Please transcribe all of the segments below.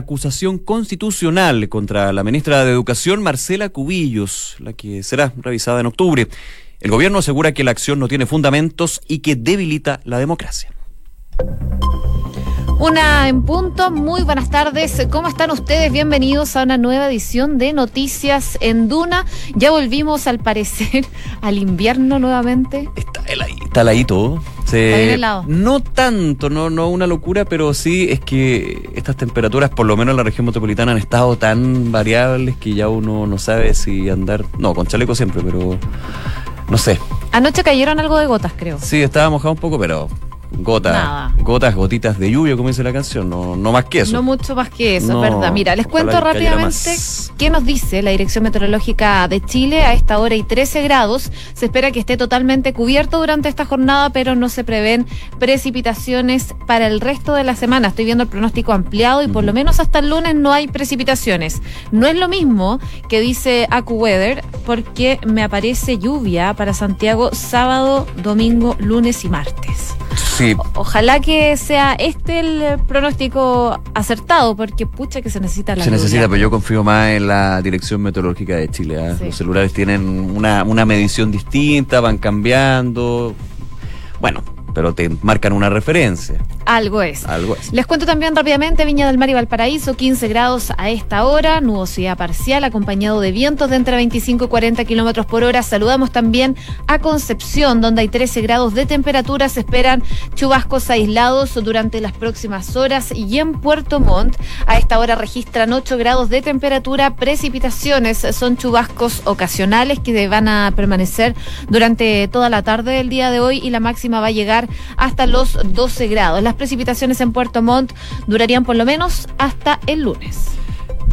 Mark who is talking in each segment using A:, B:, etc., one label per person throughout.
A: acusación constitucional contra la ministra de Educación, Marcela Cubillos, la que será revisada en octubre. El gobierno asegura que la acción no tiene fundamentos y que debilita la democracia.
B: Una en punto, muy buenas tardes. ¿Cómo están ustedes? Bienvenidos a una nueva edición de Noticias en Duna. Ya volvimos al parecer al invierno nuevamente.
A: Está heladito, está heladito.
B: Se, está helado.
A: No tanto, no, no una locura, pero sí es que estas temperaturas, por lo menos en la región metropolitana, han estado tan variables que ya uno no sabe si andar. No, con chaleco siempre, pero no sé.
B: Anoche cayeron algo de gotas, creo.
A: Sí, estaba mojado un poco, pero Gotas, gotas, gotitas de lluvia, como dice la canción, no, no más que eso.
B: No mucho más que eso, es verdad. Mira, les cuento rápidamente qué nos dice la Dirección Meteorológica de Chile a esta hora y 13 grados. Se espera que esté totalmente cubierto durante esta jornada, pero no se prevén precipitaciones para el resto de la semana. Estoy viendo el pronóstico ampliado y por lo menos hasta el lunes no hay precipitaciones. No es lo mismo que dice AcuWeather, porque me aparece lluvia para Santiago sábado, domingo, lunes y martes. Ojalá que sea este el pronóstico acertado, porque pucha que se necesita la
A: Se necesita, pero yo confío más en la Dirección Meteorológica de Chile. ¿ah? Los celulares tienen una, una medición distinta, van cambiando. Bueno, pero te marcan una referencia.
B: Algo es.
A: Algo es.
B: Les cuento también rápidamente, Viña del Mar y Valparaíso, 15 grados a esta hora, nubosidad parcial acompañado de vientos de entre 25 y 40 kilómetros por hora. Saludamos también a Concepción, donde hay 13 grados de temperatura. Se esperan chubascos aislados durante las próximas horas. Y en Puerto Montt, a esta hora registran 8 grados de temperatura. Precipitaciones son chubascos ocasionales que van a permanecer durante toda la tarde del día de hoy y la máxima va a llegar hasta los 12 grados. Las precipitaciones en Puerto Montt durarían por lo menos hasta el lunes.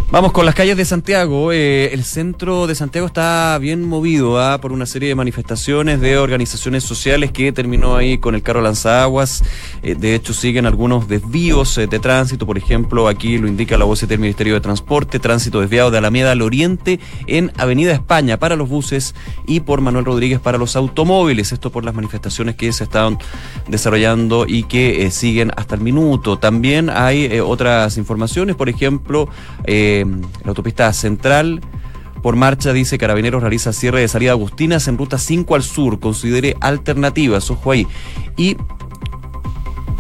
A: Vamos con las calles de Santiago. Eh, el centro de Santiago está bien movido ¿ah? por una serie de manifestaciones de organizaciones sociales que terminó ahí con el carro lanzaguas. Eh, de hecho, siguen algunos desvíos eh, de tránsito. Por ejemplo, aquí lo indica la voz del Ministerio de Transporte: tránsito desviado de Alameda al Oriente en Avenida España para los buses y por Manuel Rodríguez para los automóviles. Esto por las manifestaciones que se están desarrollando y que siguen hasta el minuto. También hay otras informaciones, por ejemplo, la autopista central. Por marcha, dice Carabineros, realiza cierre de salida Agustinas en ruta 5 al sur. Considere alternativas, ojo ahí. Y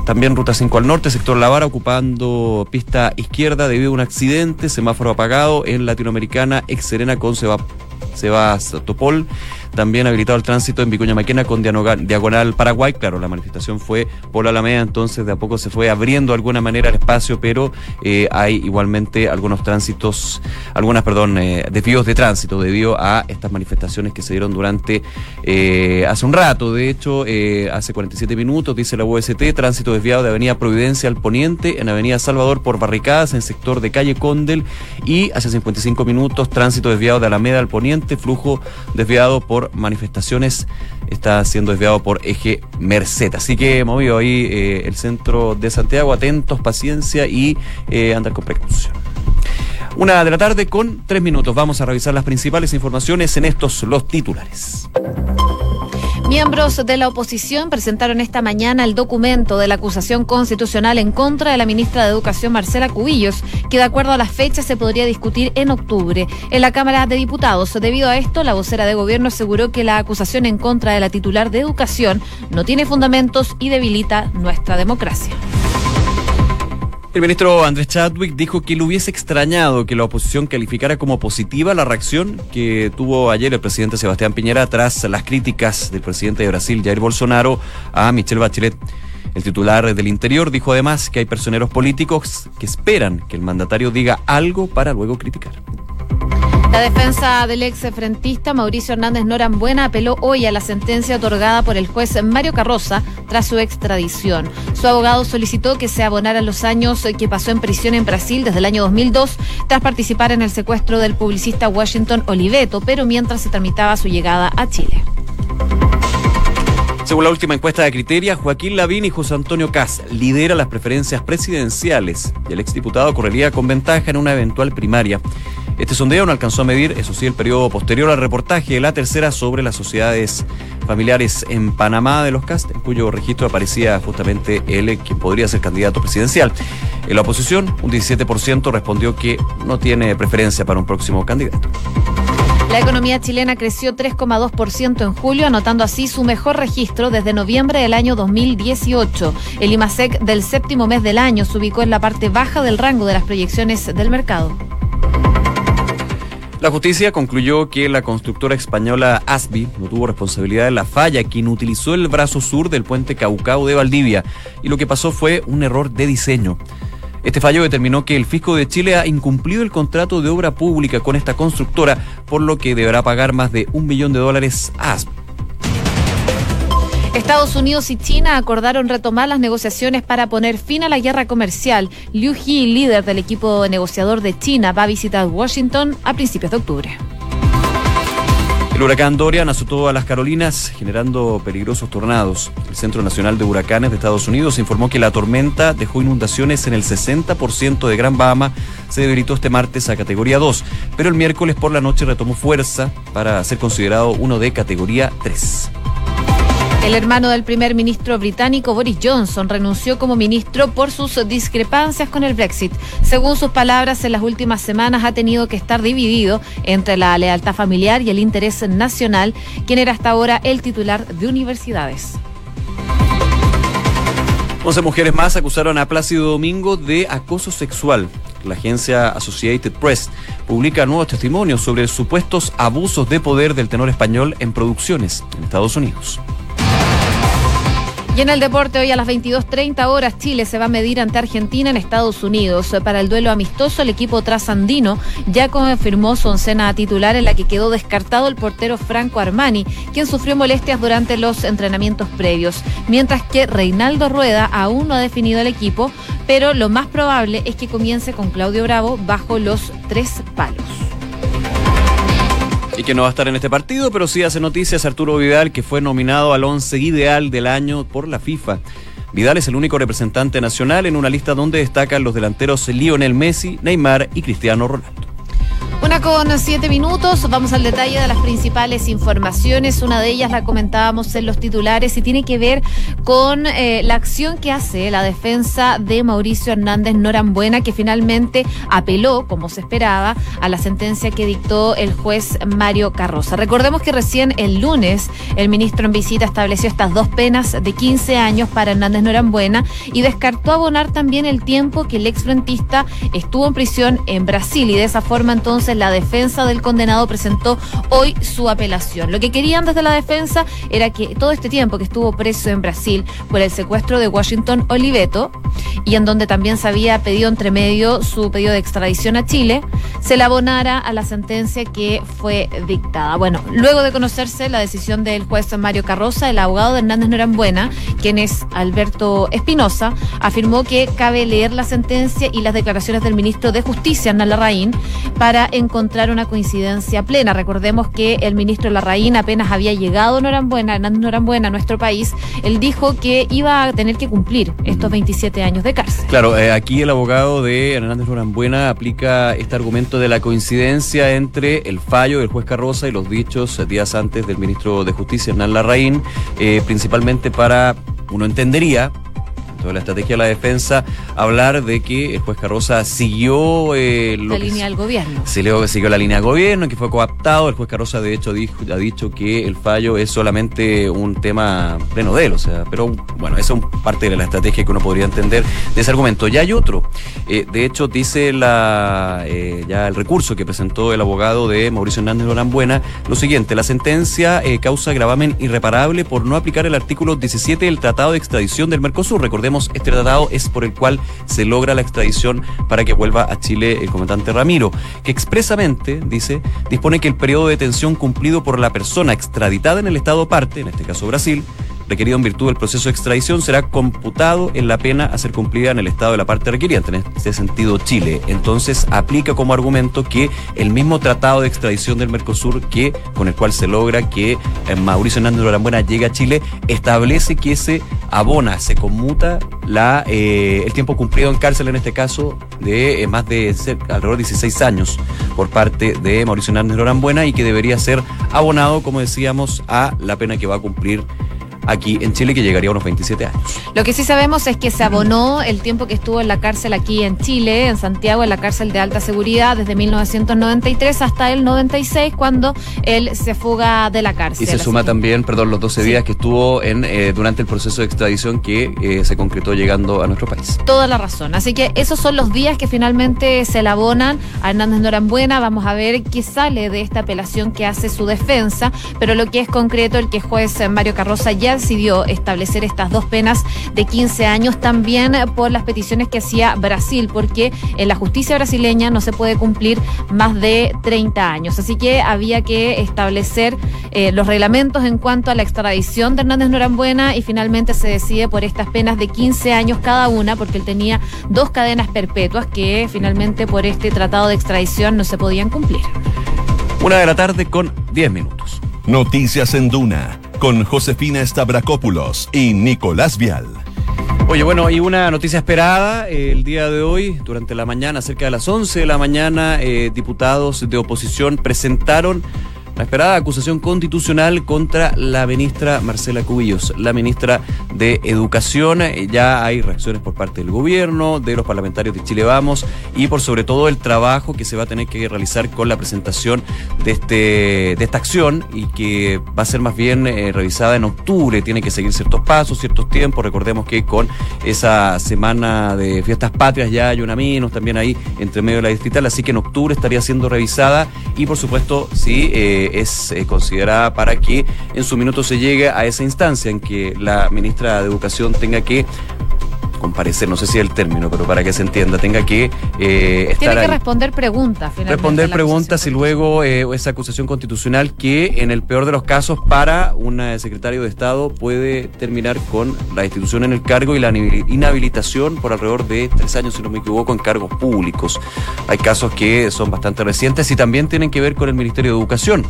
A: también ruta 5 al norte, sector La Vara, ocupando pista izquierda debido a un accidente, semáforo apagado en Latinoamericana, ex Serena con Sebastopol. También habilitado el tránsito en Vicuña Maquena con Diagonal Paraguay. Claro, la manifestación fue por la Alameda, entonces de a poco se fue abriendo de alguna manera el espacio, pero eh, hay igualmente algunos tránsitos, algunas, perdón, eh, desvíos de tránsito debido a estas manifestaciones que se dieron durante eh, hace un rato. De hecho, hace 47 minutos, dice la UST, tránsito desviado de Avenida Providencia al Poniente, en Avenida Salvador por barricadas, en sector de calle Condel, y hace 55 minutos, tránsito desviado de Alameda al Poniente, flujo desviado por manifestaciones está siendo desviado por eje Merced. Así que movido ahí eh, el centro de Santiago, atentos, paciencia y eh, andar con precaución. Una de la tarde con tres minutos. Vamos a revisar las principales informaciones en estos los titulares.
B: Miembros de la oposición presentaron esta mañana el documento de la acusación constitucional en contra de la ministra de Educación Marcela Cubillos, que de acuerdo a las fechas se podría discutir en octubre en la Cámara de Diputados. Debido a esto, la vocera de gobierno aseguró que la acusación en contra de la titular de Educación no tiene fundamentos y debilita nuestra democracia.
A: El ministro Andrés Chadwick dijo que le hubiese extrañado que la oposición calificara como positiva la reacción que tuvo ayer el presidente Sebastián Piñera tras las críticas del presidente de Brasil, Jair Bolsonaro, a Michelle Bachelet. El titular del Interior dijo además que hay personeros políticos que esperan que el mandatario diga algo para luego criticar.
B: La defensa del ex frentista Mauricio Hernández Norambuena apeló hoy a la sentencia otorgada por el juez Mario Carroza tras su extradición. Su abogado solicitó que se abonaran los años que pasó en prisión en Brasil desde el año 2002 tras participar en el secuestro del publicista Washington Oliveto, pero mientras se tramitaba su llegada a Chile.
A: Según la última encuesta de Criteria, Joaquín Lavín y José Antonio Cas lidera las preferencias presidenciales y el exdiputado correría con ventaja en una eventual primaria. Este sondeo no alcanzó a medir, eso sí, el periodo posterior al reportaje de la tercera sobre las sociedades familiares en Panamá de los CAST, en cuyo registro aparecía justamente él, quien podría ser candidato presidencial. En la oposición, un 17% respondió que no tiene preferencia para un próximo candidato.
B: La economía chilena creció 3,2% en julio, anotando así su mejor registro desde noviembre del año 2018. El IMASEC del séptimo mes del año se ubicó en la parte baja del rango de las proyecciones del mercado.
A: La justicia concluyó que la constructora española ASBI no tuvo responsabilidad de la falla, quien utilizó el brazo sur del puente Caucao de Valdivia, y lo que pasó fue un error de diseño. Este fallo determinó que el fisco de Chile ha incumplido el contrato de obra pública con esta constructora, por lo que deberá pagar más de un millón de dólares a ASP.
B: Estados Unidos y China acordaron retomar las negociaciones para poner fin a la guerra comercial. Liu He, líder del equipo negociador de China, va a visitar Washington a principios de octubre.
A: El huracán Dorian azotó a las Carolinas generando peligrosos tornados. El Centro Nacional de Huracanes de Estados Unidos informó que la tormenta dejó inundaciones en el 60% de Gran Bahama. Se debilitó este martes a categoría 2, pero el miércoles por la noche retomó fuerza para ser considerado uno de categoría 3.
B: El hermano del primer ministro británico Boris Johnson renunció como ministro por sus discrepancias con el Brexit. Según sus palabras, en las últimas semanas ha tenido que estar dividido entre la lealtad familiar y el interés nacional, quien era hasta ahora el titular de universidades.
A: 11 mujeres más acusaron a Plácido Domingo de acoso sexual. La agencia Associated Press publica nuevos testimonios sobre supuestos abusos de poder del tenor español en producciones en Estados Unidos.
B: Y en el deporte, hoy a las 22.30 horas, Chile se va a medir ante Argentina en Estados Unidos. Para el duelo amistoso, el equipo trasandino ya confirmó su oncena titular en la que quedó descartado el portero Franco Armani, quien sufrió molestias durante los entrenamientos previos. Mientras que Reinaldo Rueda aún no ha definido el equipo, pero lo más probable es que comience con Claudio Bravo bajo los tres palos
A: que no va a estar en este partido, pero sí hace noticias Arturo Vidal, que fue nominado al once ideal del año por la FIFA. Vidal es el único representante nacional en una lista donde destacan los delanteros Lionel Messi, Neymar y Cristiano Ronaldo.
B: Una con siete minutos, vamos al detalle de las principales informaciones. Una de ellas la comentábamos en los titulares y tiene que ver con eh, la acción que hace la defensa de Mauricio Hernández Norambuena, que finalmente apeló, como se esperaba, a la sentencia que dictó el juez Mario Carroza. Recordemos que recién el lunes el ministro en visita estableció estas dos penas de 15 años para Hernández Norambuena y descartó abonar también el tiempo que el exfrentista estuvo en prisión en Brasil y de esa forma entonces la defensa del condenado presentó hoy su apelación. Lo que querían desde la defensa era que todo este tiempo que estuvo preso en Brasil por el secuestro de Washington Oliveto y en donde también se había pedido entre medio su pedido de extradición a Chile, se le abonara a la sentencia que fue dictada. Bueno, luego de conocerse la decisión del juez Mario Carroza, el abogado de Hernández Norambuena, quien es Alberto Espinosa, afirmó que cabe leer la sentencia y las declaraciones del ministro de Justicia, Hernán Larraín, para encontrar una coincidencia plena. Recordemos que el ministro Larraín apenas había llegado Norambuena, Hernández Norambuena a nuestro país, él dijo que iba a tener que cumplir estos 27 años de cárcel.
A: Claro, eh, aquí el abogado de Hernández Norambuena aplica este argumento de la coincidencia entre el fallo del juez Carroza y los dichos días antes del ministro de Justicia, Hernán Larraín, eh, principalmente para, uno entendería, la estrategia de la defensa, hablar de que el juez Carroza siguió
B: eh, la línea del gobierno.
A: Siguió, siguió la línea del gobierno, que fue coaptado. El juez Carroza, de hecho, dijo, ha dicho que el fallo es solamente un tema pleno de él. O sea, pero bueno, eso es parte de la estrategia que uno podría entender de ese argumento. Ya hay otro. Eh, de hecho, dice la eh, ya el recurso que presentó el abogado de Mauricio Hernández Buena lo siguiente: la sentencia causa gravamen irreparable por no aplicar el artículo 17 del Tratado de Extradición del Mercosur. Recordemos este tratado es por el cual se logra la extradición para que vuelva a Chile el comandante Ramiro, que expresamente, dice, dispone que el periodo de detención cumplido por la persona extraditada en el Estado parte, en este caso Brasil, requerido en virtud del proceso de extradición será computado en la pena a ser cumplida en el estado de la parte requiriente, en este sentido Chile. Entonces aplica como argumento que el mismo tratado de extradición del Mercosur que con el cual se logra que eh, Mauricio Hernández Norambuena llegue a Chile establece que se abona, se conmuta la, eh, el tiempo cumplido en cárcel en este caso de eh, más de alrededor de 16 años por parte de Mauricio Hernández Norambuena y que debería ser abonado, como decíamos, a la pena que va a cumplir aquí en Chile, que llegaría a unos 27 años.
B: Lo que sí sabemos es que se abonó el tiempo que estuvo en la cárcel aquí en Chile, en Santiago, en la cárcel de alta seguridad, desde 1993 hasta el 96, cuando él se fuga de la cárcel.
A: Y se suma también, perdón, los 12 días que estuvo en eh, durante el proceso de extradición que eh, se concretó llegando a nuestro país.
B: Toda la razón. Así que esos son los días que finalmente se le abonan a Hernández Norambuena. Vamos a ver qué sale de esta apelación que hace su defensa, pero lo que es concreto, el que juez Mario Carroza ya decidió establecer estas dos penas de 15 años también por las peticiones que hacía Brasil, porque en la justicia brasileña no se puede cumplir más de 30 años. Así que había que establecer eh, los reglamentos en cuanto a la extradición de Hernández Norambuena y finalmente se decide por estas penas de 15 años cada una, porque él tenía dos cadenas perpetuas que finalmente por este tratado de extradición no se podían cumplir.
A: Una de la tarde con 10 minutos.
C: Noticias en Duna con Josefina Stavrakopoulos y Nicolás Vial.
A: Oye, bueno, y una noticia esperada eh, el día de hoy, durante la mañana, cerca de las 11 de la mañana, eh, diputados de oposición presentaron la esperada acusación constitucional contra la ministra Marcela Cubillos, la ministra de Educación. Eh, ya hay reacciones por parte del gobierno, de los parlamentarios de Chile Vamos y por sobre todo el trabajo que se va a tener que realizar con la presentación de, este, de esta acción y que va a ser más bien eh, revisada en octubre. Tiene que seguir ciertos pasos, ciertos tiempos. Recordemos que con esa semana de fiestas patrias ya hay una menos también ahí entre medio de la distrital, así que en octubre estaría siendo revisada y por supuesto sí. Eh, es eh, considerada para que en su minuto se llegue a esa instancia en que la ministra de Educación tenga que comparecer, no sé si es el término, pero para que se entienda, tenga que
B: eh, estar Tiene que responder preguntas,
A: Responder preguntas y luego eh, esa acusación constitucional que en el peor de los casos para un secretario de Estado puede terminar con la institución en el cargo y la inhabilitación por alrededor de tres años, si no me equivoco, en cargos públicos. Hay casos que son bastante recientes y también tienen que ver con el Ministerio de Educación.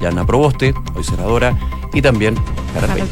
A: Yana Proboste, hoy senadora, y también Carlos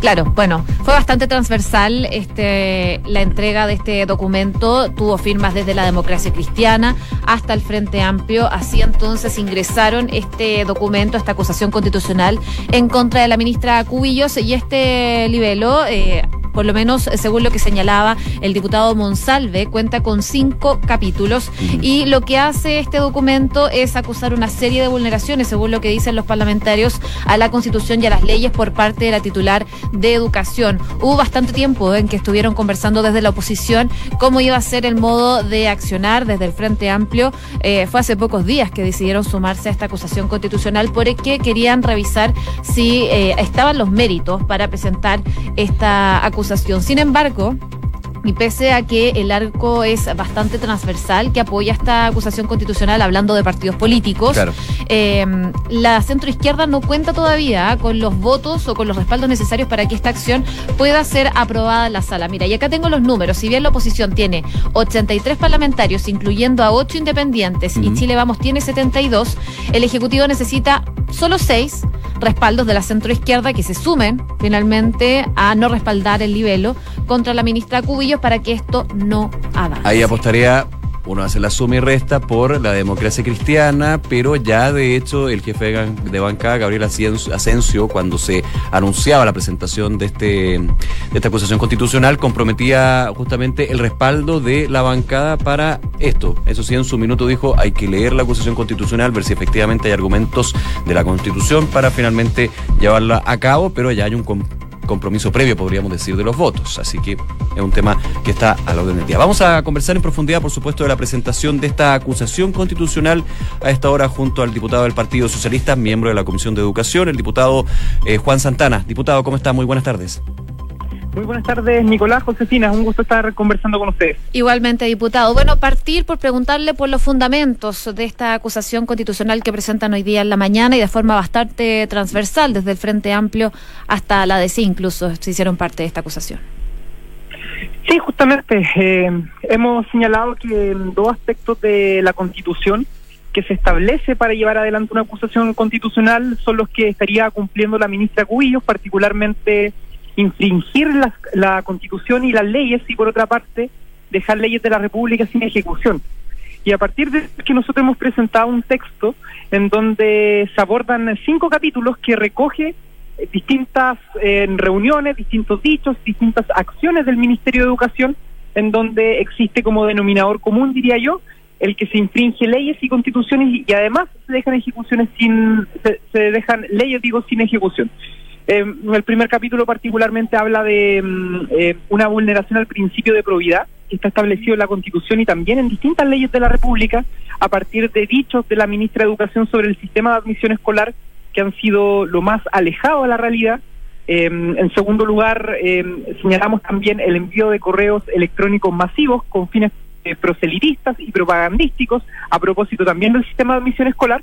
B: Claro, bueno, fue bastante transversal este, la entrega de este documento. Tuvo firmas desde la democracia cristiana hasta el Frente Amplio. Así entonces ingresaron este documento, esta acusación constitucional en contra de la ministra Cubillos y este libelo. Eh, por lo menos eh, según lo que señalaba el diputado Monsalve, cuenta con cinco capítulos y lo que hace este documento es acusar una serie de vulneraciones, según lo que dicen los parlamentarios, a la Constitución y a las leyes por parte de la titular de Educación. Hubo bastante tiempo en que estuvieron conversando desde la oposición cómo iba a ser el modo de accionar desde el Frente Amplio. Eh, fue hace pocos días que decidieron sumarse a esta acusación constitucional porque querían revisar si eh, estaban los méritos para presentar esta acusación sin embargo, y pese a que el arco es bastante transversal, que apoya esta acusación constitucional hablando de partidos políticos, em, la centroizquierda no cuenta todavía con los votos o con los respaldos necesarios para que esta acción pueda ser aprobada en la sala. Mira, y acá tengo los números. Si bien la oposición tiene 83 parlamentarios, incluyendo a 8 independientes, y Chile Vamos tiene 72, el Ejecutivo necesita solo 6 respaldos de la centroizquierda que se sumen finalmente a no respaldar el libelo contra la ministra Cubillos para que esto no avance.
A: Ahí apostaría uno hace la suma y resta por la democracia cristiana, pero ya de hecho el jefe de bancada, Gabriel Asensio, cuando se anunciaba la presentación de, este, de esta acusación constitucional, comprometía justamente el respaldo de la bancada para esto. Eso sí, en su minuto dijo, hay que leer la acusación constitucional, ver si efectivamente hay argumentos de la constitución para finalmente llevarla a cabo, pero ya hay un compromiso previo, podríamos decir, de los votos. Así que es un tema que está a la orden del día. Vamos a conversar en profundidad, por supuesto, de la presentación de esta acusación constitucional a esta hora junto al diputado del Partido Socialista, miembro de la Comisión de Educación, el diputado eh, Juan Santana. Diputado, ¿cómo está? Muy buenas tardes.
D: Muy buenas tardes, Nicolás, Josefina. Es un gusto estar conversando con ustedes.
B: Igualmente, diputado. Bueno, partir por preguntarle por los fundamentos de esta acusación constitucional que presentan hoy día en la mañana y de forma bastante transversal, desde el Frente Amplio hasta la DC, incluso se hicieron parte de esta acusación.
D: Sí, justamente. Eh, hemos señalado que dos aspectos de la Constitución que se establece para llevar adelante una acusación constitucional son los que estaría cumpliendo la ministra Cubillos, particularmente infringir la, la constitución y las leyes y por otra parte dejar leyes de la República sin ejecución. Y a partir de que nosotros hemos presentado un texto en donde se abordan cinco capítulos que recoge eh, distintas eh, reuniones, distintos dichos, distintas acciones del Ministerio de Educación, en donde existe como denominador común, diría yo, el que se infringe leyes y constituciones y, además se dejan ejecuciones sin, se, se dejan leyes, digo, sin ejecución. Eh, el primer capítulo particularmente habla de mm, eh, una vulneración al principio de probidad que está establecido en la Constitución y también en distintas leyes de la República a partir de dichos de la ministra de Educación sobre el sistema de admisión escolar que han sido lo más alejado de la realidad. Eh, en segundo lugar, eh, señalamos también el envío de correos electrónicos masivos con fines eh, proselitistas y propagandísticos a propósito también del sistema de admisión escolar.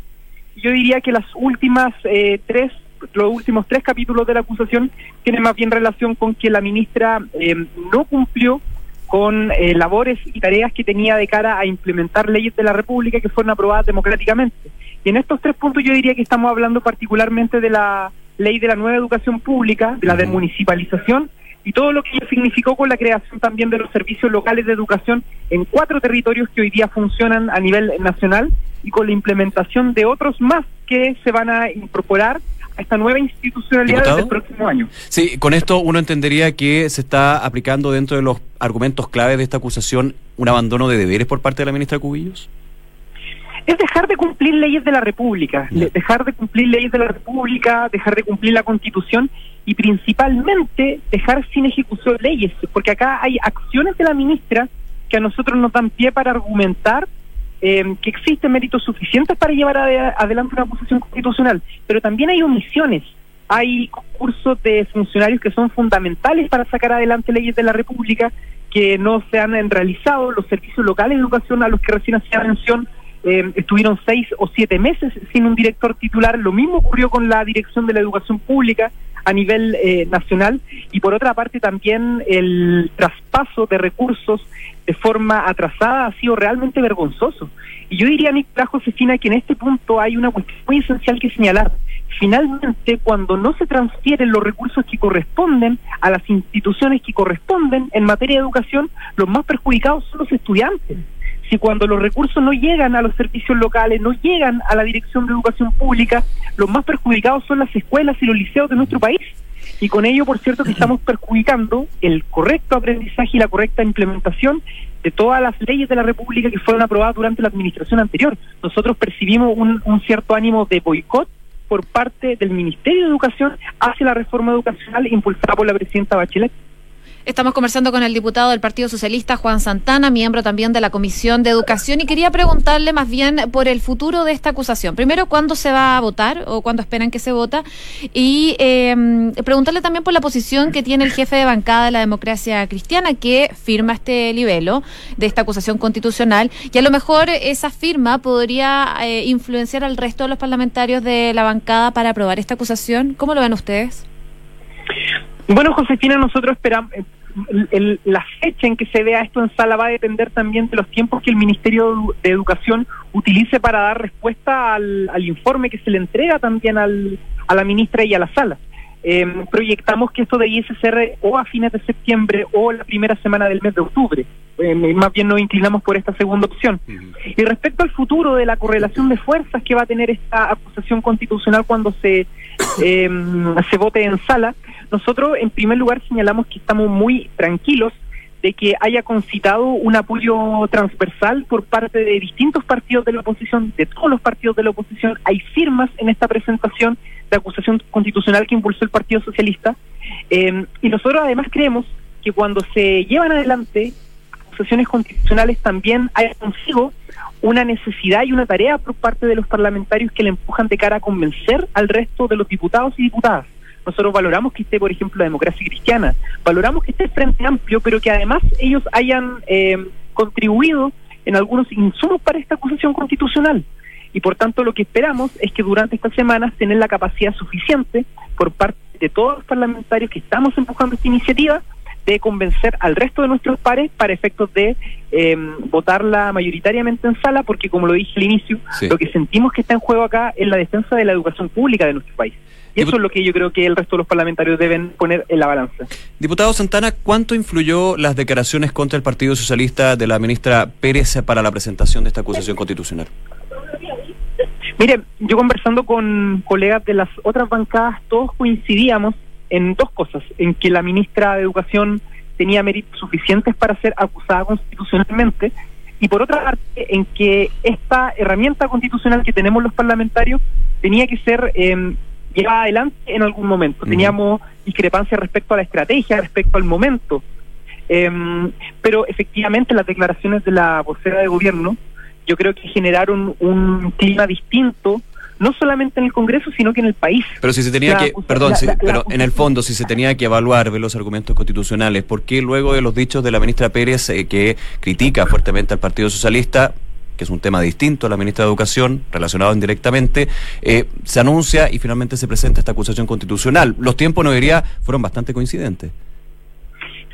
D: Yo diría que las últimas eh, tres los últimos tres capítulos de la acusación tienen más bien relación con que la ministra eh, no cumplió con eh, labores y tareas que tenía de cara a implementar leyes de la República que fueron aprobadas democráticamente. Y en estos tres puntos yo diría que estamos hablando particularmente de la ley de la nueva educación pública, de la desmunicipalización y todo lo que ello significó con la creación también de los servicios locales de educación en cuatro territorios que hoy día funcionan a nivel nacional y con la implementación de otros más que se van a incorporar a esta nueva institucionalidad
A: ¿Diputado?
D: desde el próximo año.
A: Sí, con esto uno entendería que se está aplicando dentro de los argumentos claves de esta acusación un abandono de deberes por parte de la ministra Cubillos.
D: es dejar de cumplir leyes de la República, dejar de cumplir leyes de la República, dejar de cumplir la Constitución y principalmente dejar sin ejecución leyes, porque acá hay acciones de la ministra que a nosotros nos dan pie para argumentar eh, que existen méritos suficientes para llevar ade- adelante una acusación constitucional, pero también hay omisiones. Hay concursos de funcionarios que son fundamentales para sacar adelante leyes de la República que no se han eh, realizado. Los servicios locales de educación a los que recién hacía mención eh, estuvieron seis o siete meses sin un director titular. Lo mismo ocurrió con la dirección de la educación pública a nivel eh, nacional y por otra parte también el traspaso de recursos de forma atrasada ha sido realmente vergonzoso. Y yo diría, Nicolás Josefina, que en este punto hay una cuestión muy esencial que señalar. Finalmente, cuando no se transfieren los recursos que corresponden a las instituciones que corresponden en materia de educación, los más perjudicados son los estudiantes. Si cuando los recursos no llegan a los servicios locales, no llegan a la Dirección de Educación Pública, los más perjudicados son las escuelas y los liceos de nuestro país. Y con ello, por cierto, que estamos perjudicando el correcto aprendizaje y la correcta implementación de todas las leyes de la República que fueron aprobadas durante la administración anterior. Nosotros percibimos un, un cierto ánimo de boicot por parte del Ministerio de Educación hacia la reforma educacional impulsada por la presidenta Bachelet.
B: Estamos conversando con el diputado del Partido Socialista, Juan Santana, miembro también de la Comisión de Educación, y quería preguntarle más bien por el futuro de esta acusación. Primero, ¿cuándo se va a votar o cuándo esperan que se vota? Y eh, preguntarle también por la posición que tiene el jefe de bancada de la democracia cristiana, que firma este libelo de esta acusación constitucional, y a lo mejor esa firma podría eh, influenciar al resto de los parlamentarios de la bancada para aprobar esta acusación. ¿Cómo lo ven ustedes?
D: Bueno, Josefina, nosotros esperamos, eh, el- el- la fecha en que se vea esto en sala va a depender también de los tiempos que el Ministerio de Educación utilice para dar respuesta al, al informe que se le entrega también al, a la ministra y a la sala. Eh, proyectamos que esto debiese ser o a fines de septiembre o la primera semana del mes de octubre. Eh, más bien nos inclinamos por esta segunda opción. Y respecto al futuro de la correlación de fuerzas que va a tener esta acusación constitucional cuando se, eh, se vote en sala, nosotros en primer lugar señalamos que estamos muy tranquilos de que haya concitado un apoyo transversal por parte de distintos partidos de la oposición, de todos los partidos de la oposición. Hay firmas en esta presentación de acusación constitucional que impulsó el Partido Socialista. Eh, y nosotros además creemos que cuando se llevan adelante acusaciones constitucionales también hay consigo una necesidad y una tarea por parte de los parlamentarios que le empujan de cara a convencer al resto de los diputados y diputadas. nosotros valoramos que esté, por ejemplo, la democracia cristiana, valoramos que esté el Frente Amplio, pero que además ellos hayan eh, contribuido en algunos insumos para esta acusación constitucional. Y por tanto lo que esperamos es que durante estas semanas tener la capacidad suficiente por parte de todos los parlamentarios que estamos empujando esta iniciativa de convencer al resto de nuestros pares para efectos de eh, votarla mayoritariamente en sala, porque como lo dije al inicio,
A: Sí.
D: lo que sentimos que está en juego acá es la defensa de la educación pública de nuestro país. Y eso es lo que yo creo que el resto de los parlamentarios deben poner en la balanza.
A: Diputado Santana, ¿cuánto influyó las declaraciones contra el Partido Socialista de la ministra Pérez para la presentación de esta acusación constitucional?
D: Mire, yo conversando con colegas de las otras bancadas, todos coincidíamos en dos cosas, en que la ministra de Educación tenía méritos suficientes para ser acusada constitucionalmente y por otra parte en que esta herramienta constitucional que tenemos los parlamentarios tenía que ser eh, llevada adelante en algún momento. Teníamos discrepancias respecto a la estrategia, respecto al momento. Em, pero efectivamente las declaraciones de la vocera de gobierno yo creo que generaron un clima distinto, no solamente en el Congreso, sino que en el país.
A: Pero si se tenía
D: La
A: que, perdón,
D: la-
A: si-
D: la-
A: pero en el fondo, si se tenía que evaluar ver los argumentos constitucionales, ¿por qué luego de los dichos de la ministra Pérez eh, que critica fuertemente al Partido Socialista, que es un tema distinto a la ministra de Educación, relacionado indirectamente, eh, se anuncia y finalmente se presenta esta acusación constitucional? Los tiempos, no diría, fueron bastante coincidentes.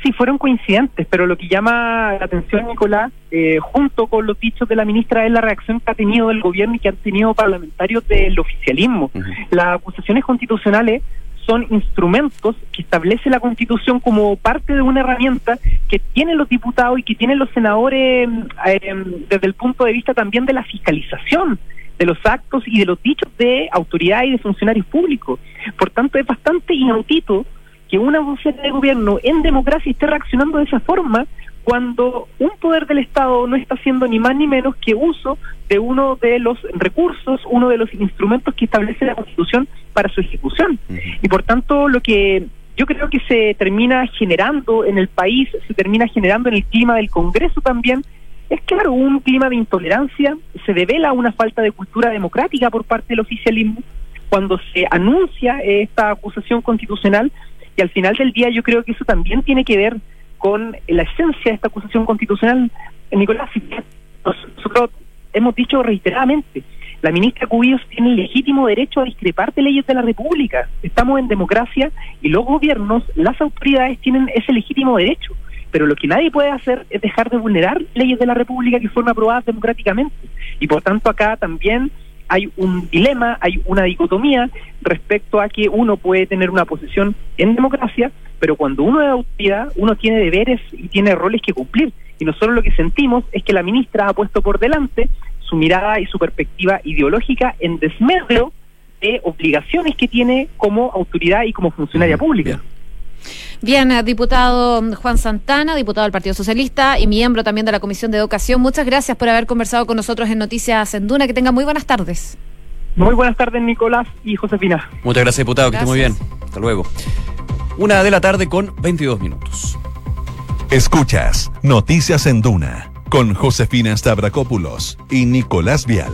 D: Sí, fueron coincidentes, pero lo que llama la atención, Nicolás, eh, junto con los dichos de la ministra, es la reacción que ha tenido el gobierno y que han tenido parlamentarios del oficialismo. Las acusaciones constitucionales son instrumentos que establece la Constitución como parte de una herramienta que tienen los diputados y que tienen los senadores eh, desde el punto de vista también de la fiscalización de los actos y de los dichos de autoridades y de funcionarios públicos. Por tanto, es bastante inaudito que una vocera de gobierno en democracia esté reaccionando de esa forma cuando un poder del Estado no está haciendo ni más ni menos que uso de uno de los recursos, uno de los instrumentos que establece la Constitución para su ejecución. Y por tanto, lo que yo creo que se termina generando en el país, se termina generando en el clima del Congreso también, es claro, un clima de intolerancia, se devela una falta de cultura democrática por parte del oficialismo cuando se anuncia esta acusación constitucional y al final del día yo creo que eso también tiene que ver con la esencia de esta acusación constitucional. Nicolás, nosotros hemos dicho reiteradamente, la ministra Cubillos tiene el legítimo derecho a discrepar de leyes de la República. Estamos en democracia y los gobiernos, las autoridades tienen ese legítimo derecho. Pero lo que nadie puede hacer es dejar de vulnerar leyes de la República que fueron aprobadas democráticamente. Y por tanto acá también hay un dilema, hay una dicotomía respecto a que uno puede tener una posición en democracia, pero cuando uno es autoridad, uno tiene deberes y tiene roles que cumplir. Y nosotros lo que sentimos es que la ministra ha puesto por delante su mirada y su perspectiva ideológica en desmedro de obligaciones que tiene como autoridad y como funcionaria pública.
A: bien.
B: Bien, eh, diputado Juan Santana, diputado del Partido Socialista y miembro también de la Comisión de Educación, muchas gracias por haber conversado con nosotros en Noticias en Duna. Que tenga muy buenas tardes.
D: Muy buenas tardes, Nicolás y Josefina.
A: Muchas gracias, diputado, que esté muy bien. Hasta luego. Una de la tarde con 22 minutos.
C: Escuchas Noticias en Duna con Josefina Stavrakopoulos y Nicolás Vial.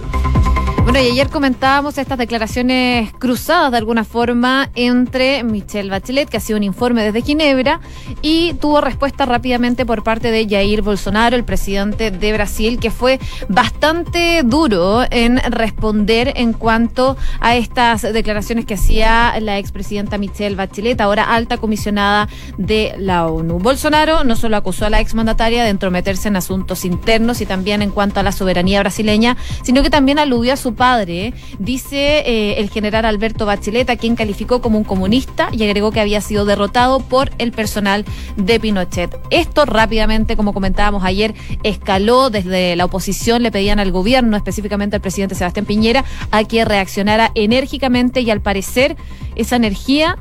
B: Bueno, y ayer comentábamos estas declaraciones cruzadas de alguna forma entre Michelle Bachelet, que ha sido un informe desde Ginebra, y tuvo respuesta rápidamente por parte de Jair Bolsonaro, el presidente de Brasil, que fue bastante duro en responder en cuanto a estas declaraciones que hacía la expresidenta Michelle Bachelet, ahora alta comisionada de la ONU. Bolsonaro no solo acusó a la exmandataria de entrometerse en asuntos internos y también en cuanto a la soberanía brasileña, sino que también aludió a su padre, dice eh, el general Alberto Bachelet, a quien calificó como un comunista y agregó que había sido derrotado por el personal de Pinochet. Esto rápidamente, como comentábamos ayer, escaló desde la oposición, le pedían al gobierno, específicamente al presidente Sebastián Piñera, a que reaccionara enérgicamente y al parecer esa energía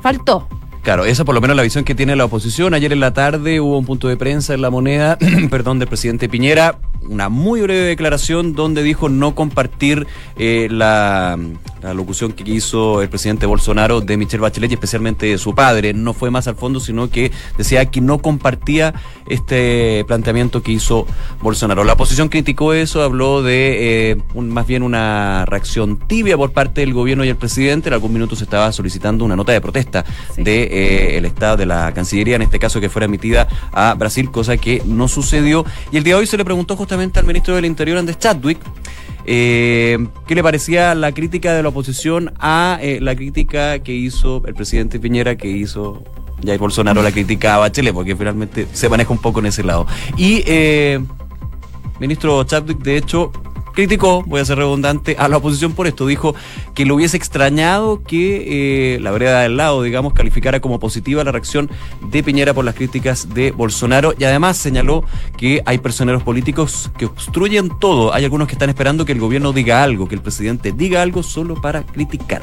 B: faltó.
A: Claro, esa por lo menos la visión que tiene la oposición. Ayer en la tarde hubo un punto de prensa en la moneda, perdón, del presidente Piñera, una muy breve declaración donde dijo no compartir eh, la, la locución que hizo el presidente Bolsonaro de Michelle Bachelet y especialmente de su padre. No fue más al fondo, sino que decía que no compartía este planteamiento que hizo Bolsonaro. La oposición criticó eso, habló de eh, un- más bien una reacción tibia por parte del gobierno y el presidente. En algún minuto se estaba solicitando una nota de protesta
B: Sí.
A: de eh, el Estado de la Cancillería, en este caso que fuera emitida a Brasil, cosa que no sucedió. Y el día de hoy se le preguntó justamente al ministro del Interior, Andrés Chadwick, eh, ¿Qué le parecía la crítica de la oposición a eh, la crítica que hizo el presidente Piñera, que hizo Jair Bolsonaro, la crítica a Bachelet, porque finalmente se maneja un poco en ese lado? Y eh, ministro Chadwick, de hecho, criticó, voy a ser redundante, a la oposición por esto. Dijo que le hubiese extrañado que eh, la vereda del lado, digamos, calificara como positiva la reacción de Piñera por las críticas de Bolsonaro y además señaló que hay personeros políticos que obstruyen todo. Hay algunos que están esperando que el gobierno diga algo, que el presidente diga algo solo para criticar.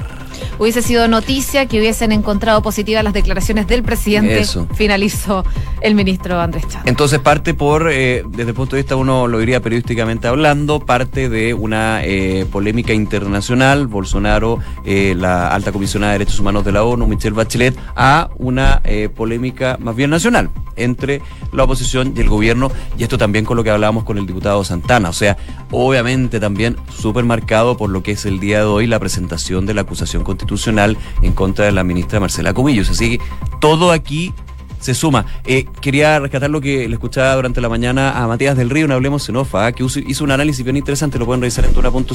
B: Hubiese sido noticia que hubiesen encontrado positivas las declaraciones del presidente.
A: Eso.
B: Finalizó el ministro Andrés Chávez.
A: Entonces parte por, eh, desde el punto de vista, uno lo diría periodísticamente hablando, parte de una eh, polémica internacional, Bolsonaro, eh, la alta comisionada de derechos humanos de la ONU, Michelle Bachelet, a una eh, polémica más bien nacional entre la oposición y el gobierno, y esto también con lo que hablábamos con el diputado Santana, o sea, obviamente también súper marcado por lo que es el día de hoy la presentación de la acusación constitucional en contra de la ministra Marcela Cubillos, así que todo aquí se suma. Eh, quería rescatar lo que le escuchaba durante la mañana a Matías del Río, en Hablemos en Ofa, ¿ah? que hizo un análisis bien interesante, lo pueden revisar en tuna.cl,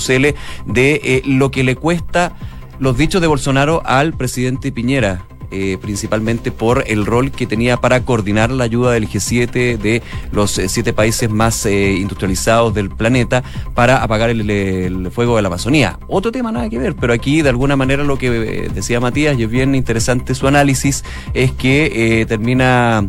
A: de eh, lo que le cuesta los dichos de Bolsonaro al presidente Piñera. Eh, principalmente por el rol que tenía para coordinar la ayuda del G7 de los eh, siete países más eh, industrializados del planeta para apagar el, fuego de la Amazonía. Otro tema nada que ver, pero aquí de alguna manera lo que decía Matías, y es bien interesante su análisis, es que termina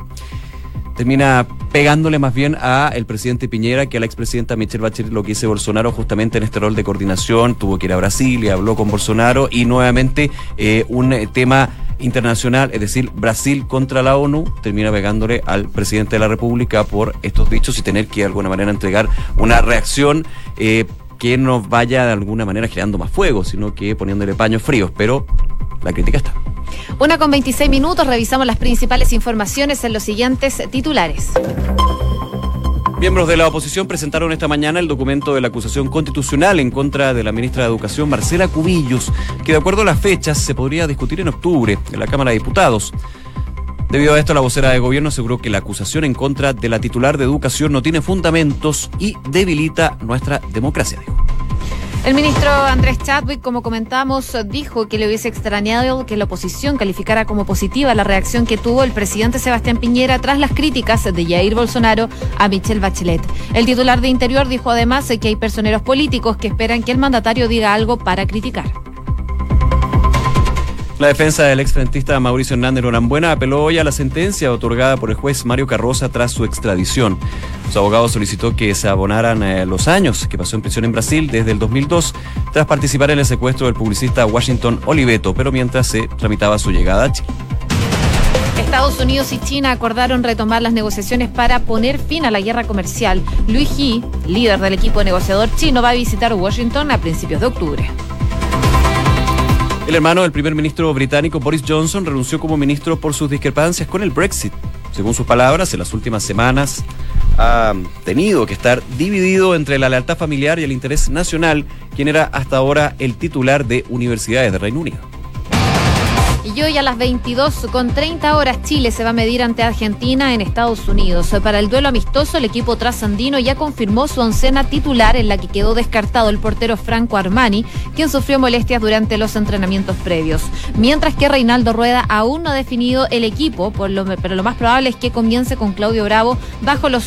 A: termina pegándole más bien a el presidente Piñera que a la expresidenta Michelle Bachelet lo que hizo Bolsonaro justamente en este rol de coordinación, tuvo que ir a Brasil y habló con Bolsonaro y nuevamente un tema internacional, es decir, Brasil contra la ONU, termina pegándole al presidente de la República por estos dichos y tener que de alguna manera entregar una reacción eh, que no vaya de alguna manera generando más fuego, sino que poniéndole paños fríos, pero la crítica está.
B: Una con 26 minutos, revisamos las principales informaciones en los siguientes titulares.
A: Miembros de la oposición presentaron esta mañana el documento de la acusación constitucional en contra de la ministra de Educación, Marcela Cubillos, que de acuerdo a las fechas se podría discutir en octubre en la Cámara de Diputados. Debido a esto, la vocera de gobierno aseguró que la acusación en contra de la titular de educación no tiene fundamentos y debilita nuestra democracia.
B: El ministro Andrés Chadwick, como comentamos, dijo que le hubiese extrañado que la oposición calificara como positiva la reacción que tuvo el presidente Sebastián Piñera tras las críticas de Jair Bolsonaro a Michelle Bachelet. El titular de Interior dijo además que hay personeros políticos que esperan que el mandatario diga algo para criticar.
A: La defensa del exfrentista Mauricio Hernández Norambuena apeló hoy a la sentencia otorgada por el juez Mario Carroza tras su extradición. Su abogado solicitó que se abonaran eh, los años que pasó en prisión en Brasil desde el 2002 tras participar en el secuestro del publicista Washington Oliveto, pero mientras se tramitaba su llegada a Chile.
B: Estados Unidos y China acordaron retomar las negociaciones para poner fin a la guerra comercial. Luis He, líder del equipo negociador chino, va a visitar Washington a principios de octubre.
A: El hermano del primer ministro británico Boris Johnson renunció como ministro por sus discrepancias con el Brexit. Según sus palabras, en las últimas semanas ha tenido que estar dividido entre la lealtad familiar y el interés nacional, quien era hasta ahora el titular de universidades de Reino Unido.
B: Y hoy a las 22 con 30 horas Chile se va a medir ante Argentina en Estados Unidos. Para el duelo amistoso el equipo trasandino ya confirmó su oncena titular en la que quedó descartado el portero Franco Armani, quien sufrió molestias durante los entrenamientos previos. Mientras que Reinaldo Rueda aún no ha definido el equipo, pero lo más probable es que comience con Claudio Bravo bajo los